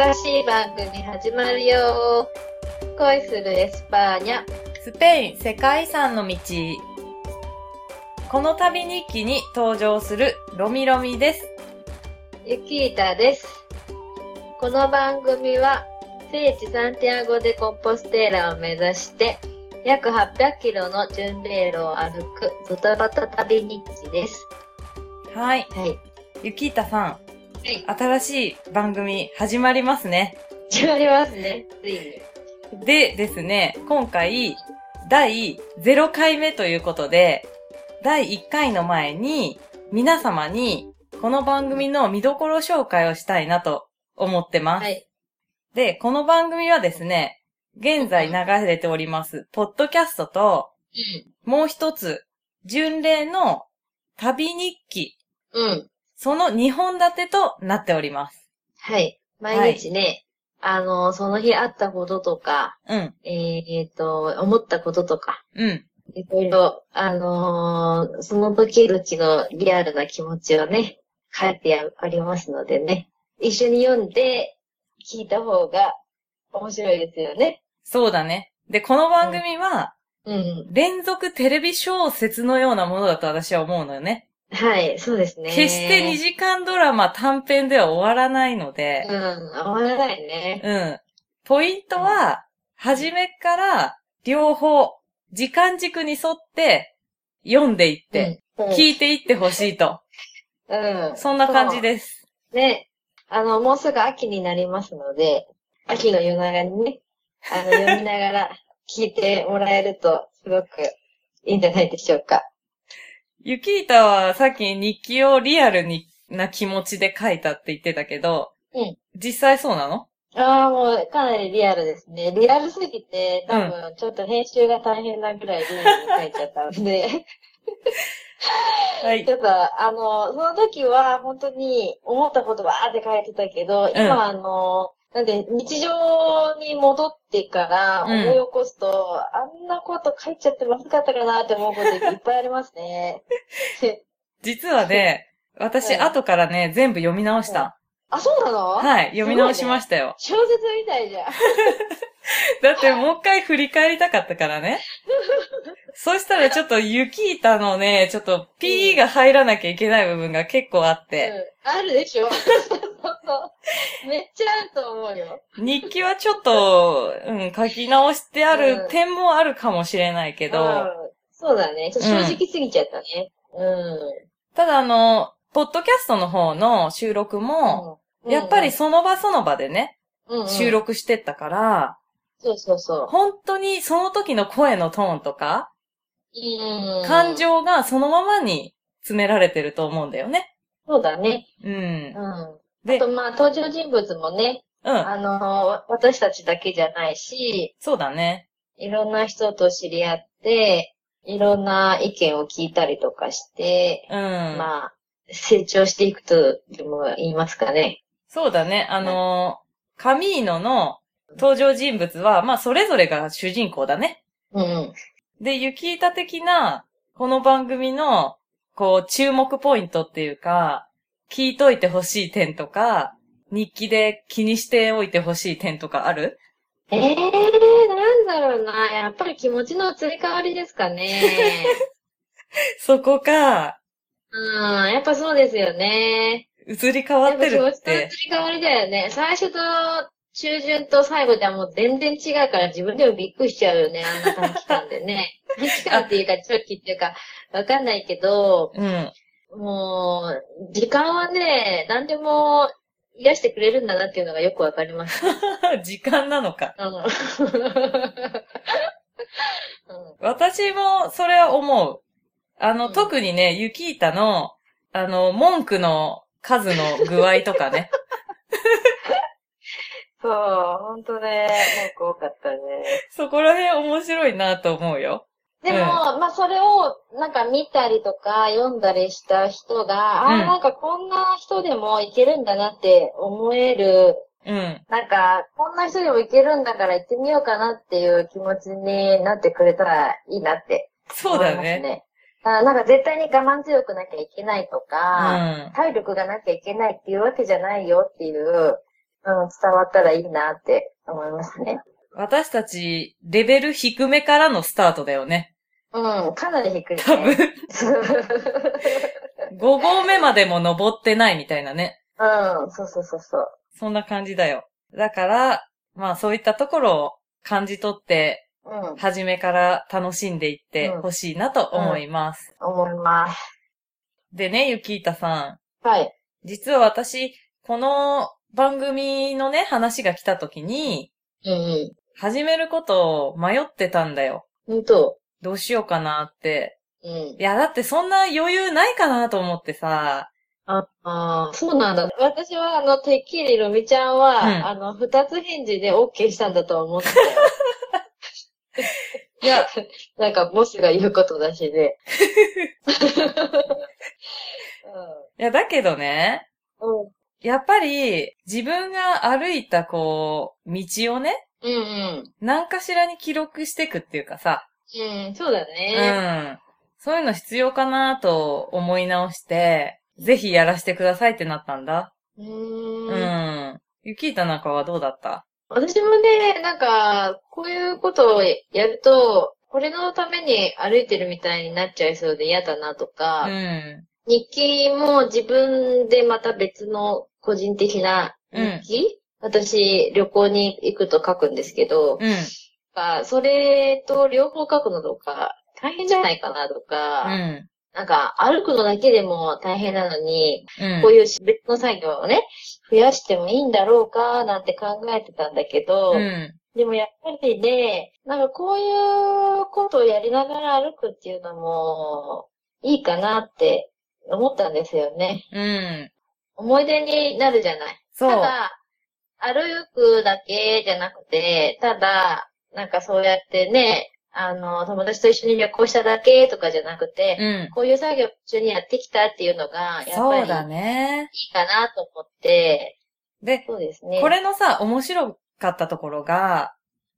新しい番組始まるよ恋するエスパーニャ。スペイン世界遺産の道。この旅日記に登場するロミロミです。ユキータです。この番組は聖地サンティアゴ・デ・コンポステーラを目指して約800キロの巡礼路を歩くドタバタ旅日記です。はい。はい。ゆきーたさん、はい。新しい番組始まりますね。始まりますね。ついに。でですね、今回、第0回目ということで、第1回の前に、皆様に、この番組の見どころ紹介をしたいなと思ってます。はい。で、この番組はですね、現在流れております、ポッドキャストと、もう一つ、巡礼の旅日記、うん。うん。その2本立てとなっております。はい。毎日ね、あの、その日あったこととか、うん、えっ、と、思ったこととか、うん。いろいろ、あのーその時々のリアルな気持ちをね、書いてありますのでね、一緒に読んで聞いた方が面白いですよね。そうだね。で、この番組は、うん。連続テレビ小説のようなものだと私は思うのよね。はい、そうですね。決して2時間ドラマ短編では終わらないのでう、ん、終わらないね。うん。ポイントは、初めから両方、時間軸に沿って読んでいって、うん、聞いていってほしいと。うん。そんな感じです。す。ね。あの、もうすぐ秋になりますので、秋の夜長にね、あの、読みながら聞いてもらえると、すごくいいんじゃないでしょうか。ゆきーたはさっき日記をリアルにな気持ちで書いたって言ってたけど、うん。実際そうなの？ああ、もう、かなりリアルですね。リアルすぎて、多分、ちょっと編集が大変なぐらいリアルに書いちゃったので、はい。ち。ょっと、あの、その時は、本当に、思ったことばーって書いてたけど、今、あの、なんで、日常に戻ってからうん思い起こすと、あんなこと書いちゃってまずかったかなって思うこといっぱいありますね。実はね、私うん後からね、全部読み直した。あ、そうなの？はい、読み直しましたよ。小説みたいじゃん。だってもう一回振り返りたかったからね。そしたらちょっとユキータのね、ちょっと P が入らなきゃいけない部分が結構あって、うん、あるでしょそうそうめっちゃあると思うよ。日記はちょっと、うん、書き直してあうんる点もあるかもしれないけど、うんそうだね。ちょっと正直すぎちゃったね。うん。ただあの、ポッドキャストの方の収録も、うんやっぱりその場その場でね、うんうん収録してったから、そうそうそう。本当にその時の声のトーンとか、うん感情がそのままに詰められてると思うんだよね。そうだね。うんう。ん。あでと、まあ、登場人物もね、うん。あの、私たちだけじゃないし、そうだね。いろんな人と知り合って、いろんな意見を聞いたりとかして、うん。まあ、成長していくとでも言いますかね。そうだね。あのー、カミーノの登場人物は、まあ、それぞれが主人公だね。うん。で、ユキータ的な、この番組の、こう、注目ポイントっていうか、聞いといてほしい点とか、日記で気にしておいてほしい点とかある？ええー、なんだろうな。やっぱり気持ちの移り変わりですかね。そこか、うん、やっぱそうですよね。移り変わってるやっぱ気持ちの。移り変わりだよね。最初と中旬と最後ではもう全然違うから自分でもびっくりしちゃうよね。あんな短期間でね。短期間っていうか長期っていうかわかんないけど、うん。もう、時間はね、何でも癒してくれるんだなっていうのがよくわかります。時間なのか。うん。私もそれは思う。あの、うん特にね、ユキータの、あの、文句の数の具合とかね。そう、ほんとね、文句多かったね。そこら辺面白いなと思うよ。でも、うんまあそれをなんか見たりとか読んだりした人が、あうんあ、なんかこんな人でもいけるんだなって思える、うん。なんかこんな人でもいけるんだから行ってみようかなっていう気持ちになってくれたらいいなってそうだよね。ね。だからなんか絶対に我慢強くなきゃいけないとうか、ん。体力がなきゃいけないっていうわけじゃないよっていう、うん、伝わったらいいなって思いますね。私たち、レベル低めからのスタートだよね。うん、かなり低い、ね。多分。5合目までも登ってないみたいなね。うん、そうそうそうそう。そんな感じだよ。だから、まあそういったところを感じ取って、うん、初めから楽しんでいってほしいなと思います。思います。でね、ゆきーたさん。はい。実は私、この番組のね、話が来た時に、うん始めることを迷ってたんだよ。うん。ほんと。どうしようかなって。うんい。や、だってそんな余裕ないかなと思ってさ。ああー、そうなんだ。私は、あの、てっきりロミちゃんは、うんあの、二つ返事で OK したんだと思ってたよ。いや、なんか、ボスが言うことだしで。いや、だけどね、うん。うん。やっぱり自分が歩いたこう、道をね、うんうん。何かしらに記録していくっていうかさ、うん、そうだうね。ん。そういうの必要かなと思い直して、ぜひやらせてくださいってなったんだ。ううーん。ん。ゆきーたなんかはどうだった？私もね、なんか、こういうことをやると、これのために歩いてるみたいになっちゃいそうで嫌だなとか、うん。日記も自分でまた別の個人的な日記、私、旅行に行くと書くんですけど、うん。あそれと両方書くのとか、大変じゃないかなとか、うん。なんか歩くのだけでも大変なのに、うん。こういう別の作業をね、増やしてもいいんだろうか、なんて考えてたんだけど、うん。でもやっぱりね、なんかこういうことをやりながら歩くっていうのもいいかなって思ったんですよね。うん。思い出になるじゃない。そう。ただ、歩くだけじゃなくて、ただ、なんかそうやってね、あの、友達と一緒に旅行しただけとかじゃなくて、うん。こういう作業を一緒にやってきたっていうのが、やっそうだぱりね。いいかなと思って、で、そうですね。これのさ、面白かったところが、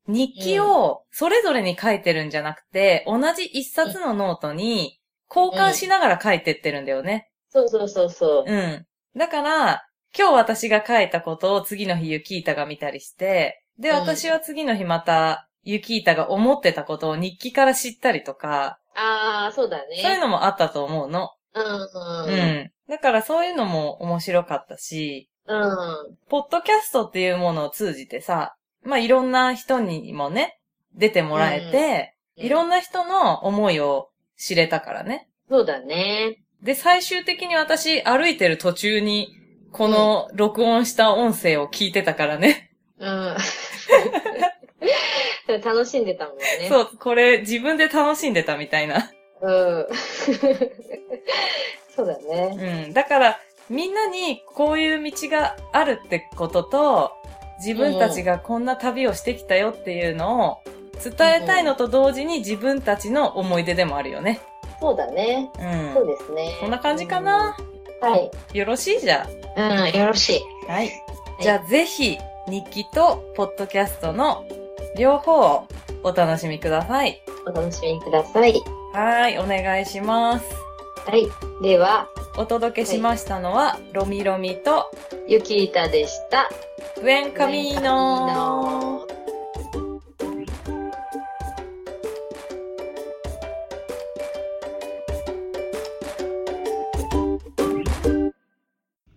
日記をそれぞれに書いてるんじゃなくて、同じ一冊のノートに交換しながら書いてってるんだよね。そうそうそうそう。うん。だから、今日私が書いたことを次の日ユキータが見たりして、で、うん私は次の日またユキータが思ってたことを日記から知ったりとか、ああ、そうだね。そういうのもあったと思うの。うんううん。ん。だからそういうのも面白かったし、うん。ポッドキャストっていうものを通じてさ、まあ、いろんな人にもね、出てもらえて、うんいろんな人の思いを知れたからね。そうだね。で、最終的に私歩いてる途中に、この録音した音声を聞いてたからね。うん。楽しんでたもんね。そう、これ自分で楽しんでたみたいな。うん。そうだね。うん。だから、みんなにこういう道があるってことと、自分たちがこんな旅をしてきたよっていうのを伝えたいのと同時に自分たちの思い出でもあるよね。そうだね。うん。そうですね。こんな感じかな、うんはい。よろしいじゃうん、よろしい。あ。はい。じゃあぜひ、日記とポッドキャストの両方をお楽しみください。お楽しみください。はい、お願いします。はい。では、お届けしましたのは、ロミロミと、ゆきいたでした。ブエンカミーノ